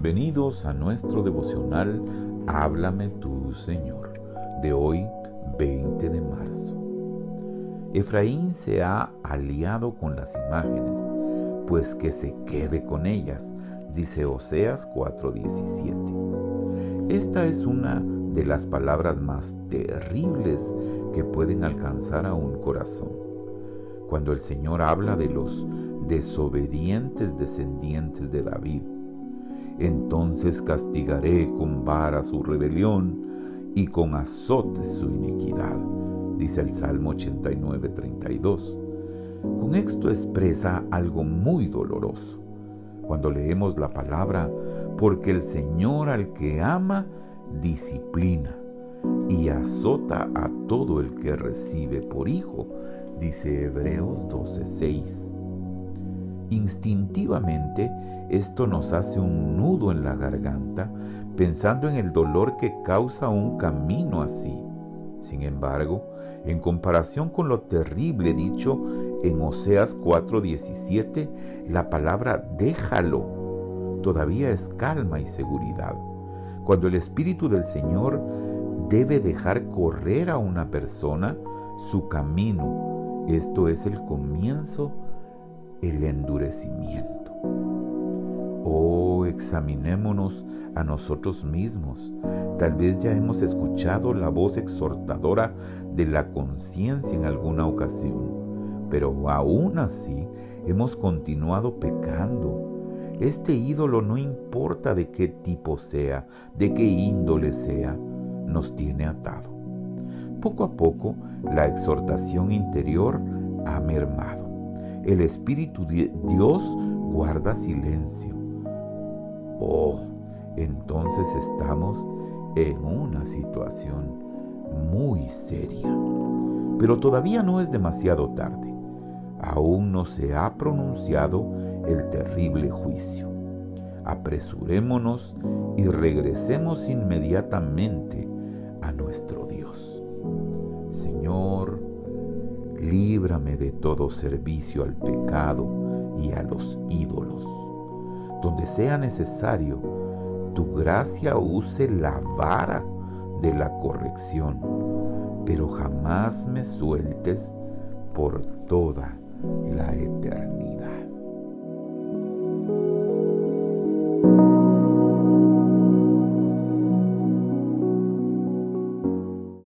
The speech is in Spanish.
Bienvenidos a nuestro devocional Háblame tú, Señor, de hoy 20 de marzo. Efraín se ha aliado con las imágenes, pues que se quede con ellas, dice Oseas 4:17. Esta es una de las palabras más terribles que pueden alcanzar a un corazón. Cuando el Señor habla de los desobedientes descendientes de David, entonces castigaré con vara su rebelión y con azotes su iniquidad, dice el Salmo 89, 32. Con esto expresa algo muy doloroso. Cuando leemos la palabra, porque el Señor al que ama, disciplina y azota a todo el que recibe por hijo, dice Hebreos 12:6. Instintivamente, esto nos hace un nudo en la garganta, pensando en el dolor que causa un camino así. Sin embargo, en comparación con lo terrible dicho en Oseas 4:17, la palabra déjalo todavía es calma y seguridad. Cuando el Espíritu del Señor debe dejar correr a una persona su camino, esto es el comienzo el endurecimiento. Oh, examinémonos a nosotros mismos. Tal vez ya hemos escuchado la voz exhortadora de la conciencia en alguna ocasión, pero aún así hemos continuado pecando. Este ídolo no importa de qué tipo sea, de qué índole sea, nos tiene atado. Poco a poco la exhortación interior ha mermado el Espíritu de Dios guarda silencio. Oh, entonces estamos en una situación muy seria. Pero todavía no es demasiado tarde. Aún no se ha pronunciado el terrible juicio. Apresurémonos y regresemos inmediatamente a nuestro Dios. Señor, líbrame de todo servicio al pecado y a los ídolos. Donde sea necesario, tu gracia use la vara de la corrección, pero jamás me sueltes por toda la eternidad.